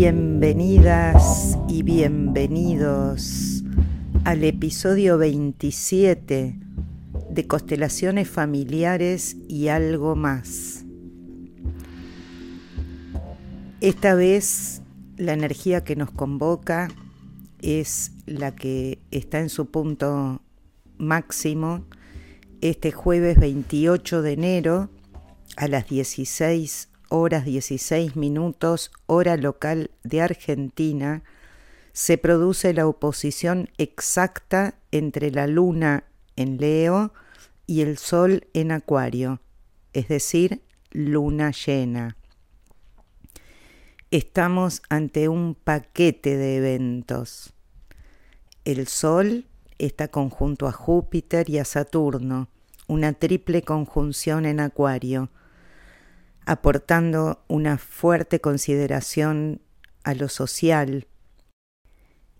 Bienvenidas y bienvenidos al episodio 27 de Constelaciones Familiares y algo más. Esta vez la energía que nos convoca es la que está en su punto máximo este jueves 28 de enero a las 16 horas 16 minutos hora local de Argentina se produce la oposición exacta entre la luna en Leo y el sol en Acuario, es decir, luna llena. Estamos ante un paquete de eventos. El sol está conjunto a Júpiter y a Saturno, una triple conjunción en Acuario, aportando una fuerte consideración a lo social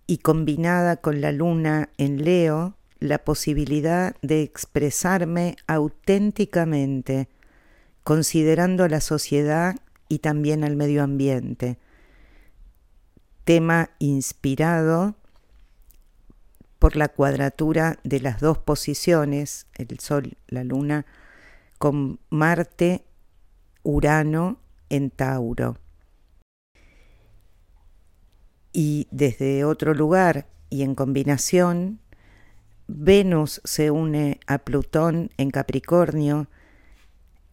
y combinada con la luna en Leo, la posibilidad de expresarme auténticamente, considerando a la sociedad y también al medio ambiente. Tema inspirado por la cuadratura de las dos posiciones, el Sol, la Luna, con Marte, Urano en Tauro. Y desde otro lugar y en combinación, Venus se une a Plutón en Capricornio,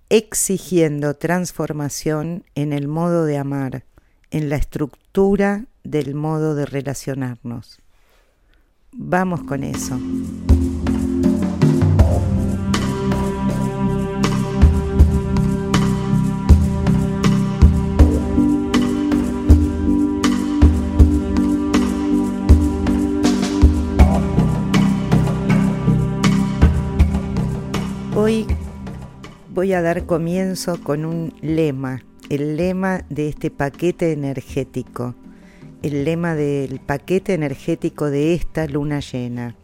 exigiendo transformación en el modo de amar, en la estructura del modo de relacionarnos. Vamos con eso. Voy a dar comienzo con un lema, el lema de este paquete energético el lema del paquete energético de esta luna llena.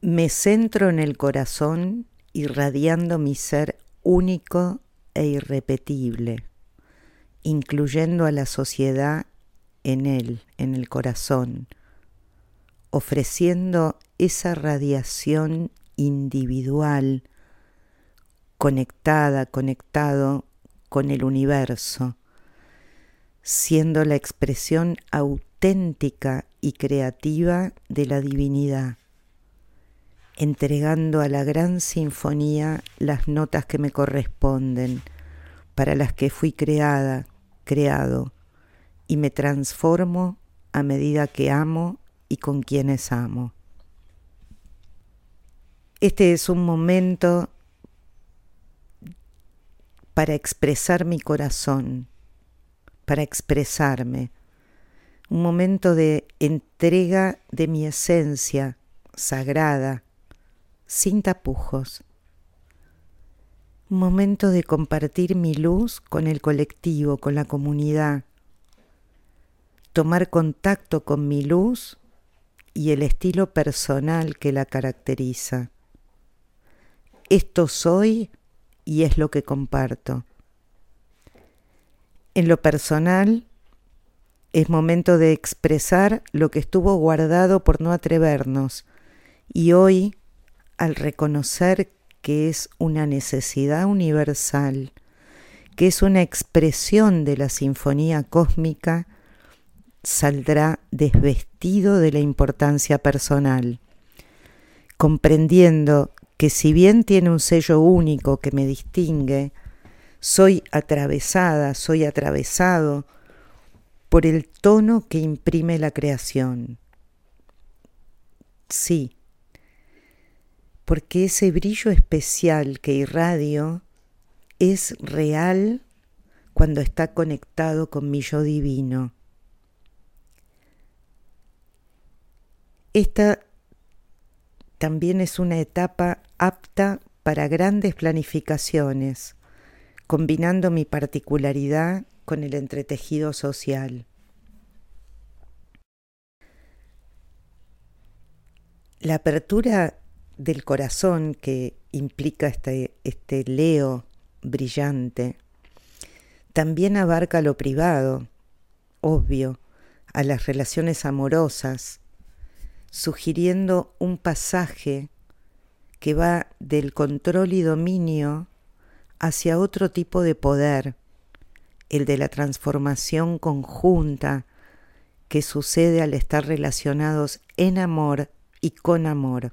Me centro en el corazón irradiando mi ser único e irrepetible, incluyendo a la sociedad en él, en el corazón, ofreciendo esa radiación individual, conectada, conectado con el universo, siendo la expresión auténtica y creativa de la divinidad, entregando a la gran sinfonía las notas que me corresponden, para las que fui creada, creado, y me transformo a medida que amo y con quienes amo. Este es un momento para expresar mi corazón, para expresarme, un momento de entrega de mi esencia sagrada, sin tapujos, un momento de compartir mi luz con el colectivo, con la comunidad, tomar contacto con mi luz y el estilo personal que la caracteriza. Esto soy y es lo que comparto. En lo personal, es momento de expresar lo que estuvo guardado por no atrevernos y hoy, al reconocer que es una necesidad universal, que es una expresión de la sinfonía cósmica, saldrá desvestido de la importancia personal, comprendiendo que si bien tiene un sello único que me distingue, soy atravesada, soy atravesado por el tono que imprime la creación. Sí, porque ese brillo especial que irradio es real cuando está conectado con mi yo divino. Esta también es una etapa apta para grandes planificaciones combinando mi particularidad con el entretejido social. La apertura del corazón que implica este, este Leo brillante también abarca lo privado, obvio, a las relaciones amorosas, sugiriendo un pasaje que va del control y dominio hacia otro tipo de poder, el de la transformación conjunta que sucede al estar relacionados en amor y con amor.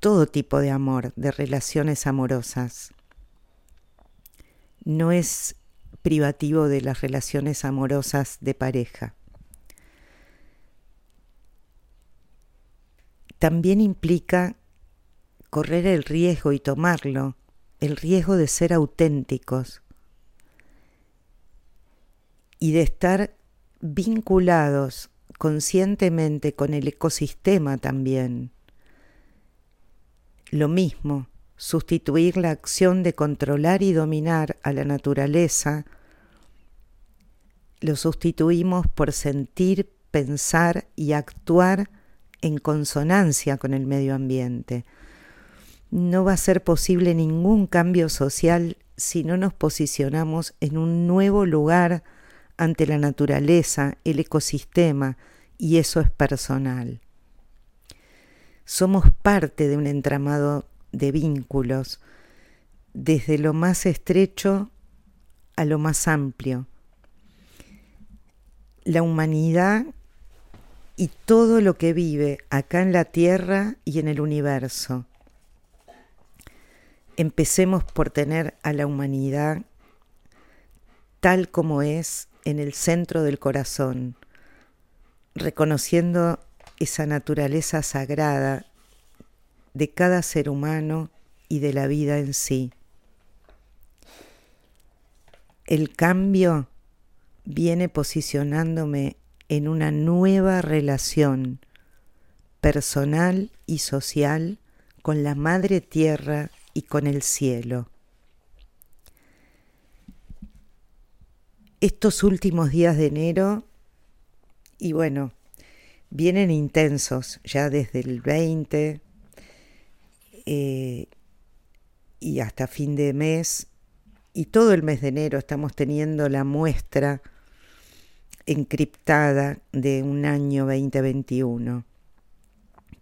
Todo tipo de amor, de relaciones amorosas. No es privativo de las relaciones amorosas de pareja. También implica correr el riesgo y tomarlo, el riesgo de ser auténticos y de estar vinculados conscientemente con el ecosistema también. Lo mismo, sustituir la acción de controlar y dominar a la naturaleza, lo sustituimos por sentir, pensar y actuar en consonancia con el medio ambiente. No va a ser posible ningún cambio social si no nos posicionamos en un nuevo lugar ante la naturaleza, el ecosistema, y eso es personal. Somos parte de un entramado de vínculos, desde lo más estrecho a lo más amplio. La humanidad y todo lo que vive acá en la Tierra y en el universo. Empecemos por tener a la humanidad tal como es en el centro del corazón, reconociendo esa naturaleza sagrada de cada ser humano y de la vida en sí. El cambio viene posicionándome en una nueva relación personal y social con la Madre Tierra y con el cielo. estos últimos días de enero, y bueno, vienen intensos ya desde el 20 eh, y hasta fin de mes, y todo el mes de enero estamos teniendo la muestra encriptada de un año 2021.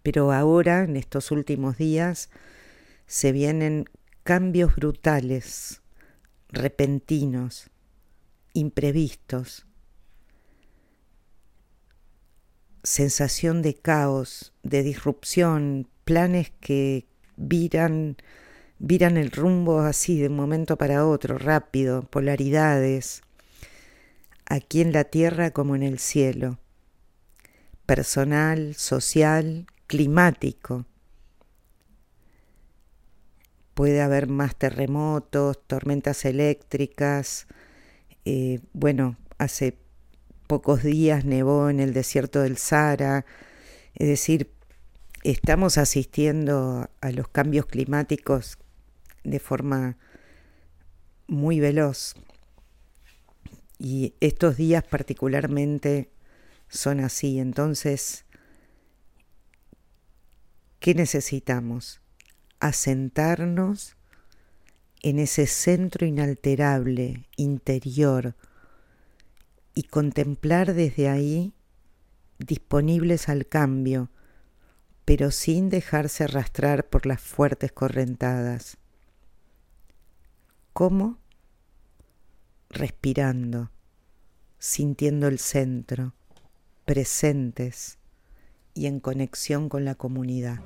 Pero ahora, en estos últimos días, se vienen cambios brutales, repentinos, imprevistos, sensación de caos, de disrupción, planes que viran, viran el rumbo así de un momento para otro, rápido, polaridades, aquí en la tierra como en el cielo, personal, social, climático. Puede haber más terremotos, tormentas eléctricas, eh, bueno, hace pocos días nevó en el desierto del Sahara, es decir, estamos asistiendo a los cambios climáticos de forma muy veloz. Y estos días particularmente son así. Entonces, ¿qué necesitamos? Asentarnos en ese centro inalterable, interior, y contemplar desde ahí disponibles al cambio, pero sin dejarse arrastrar por las fuertes correntadas. ¿Cómo? Respirando, sintiendo el centro, presentes y en conexión con la comunidad.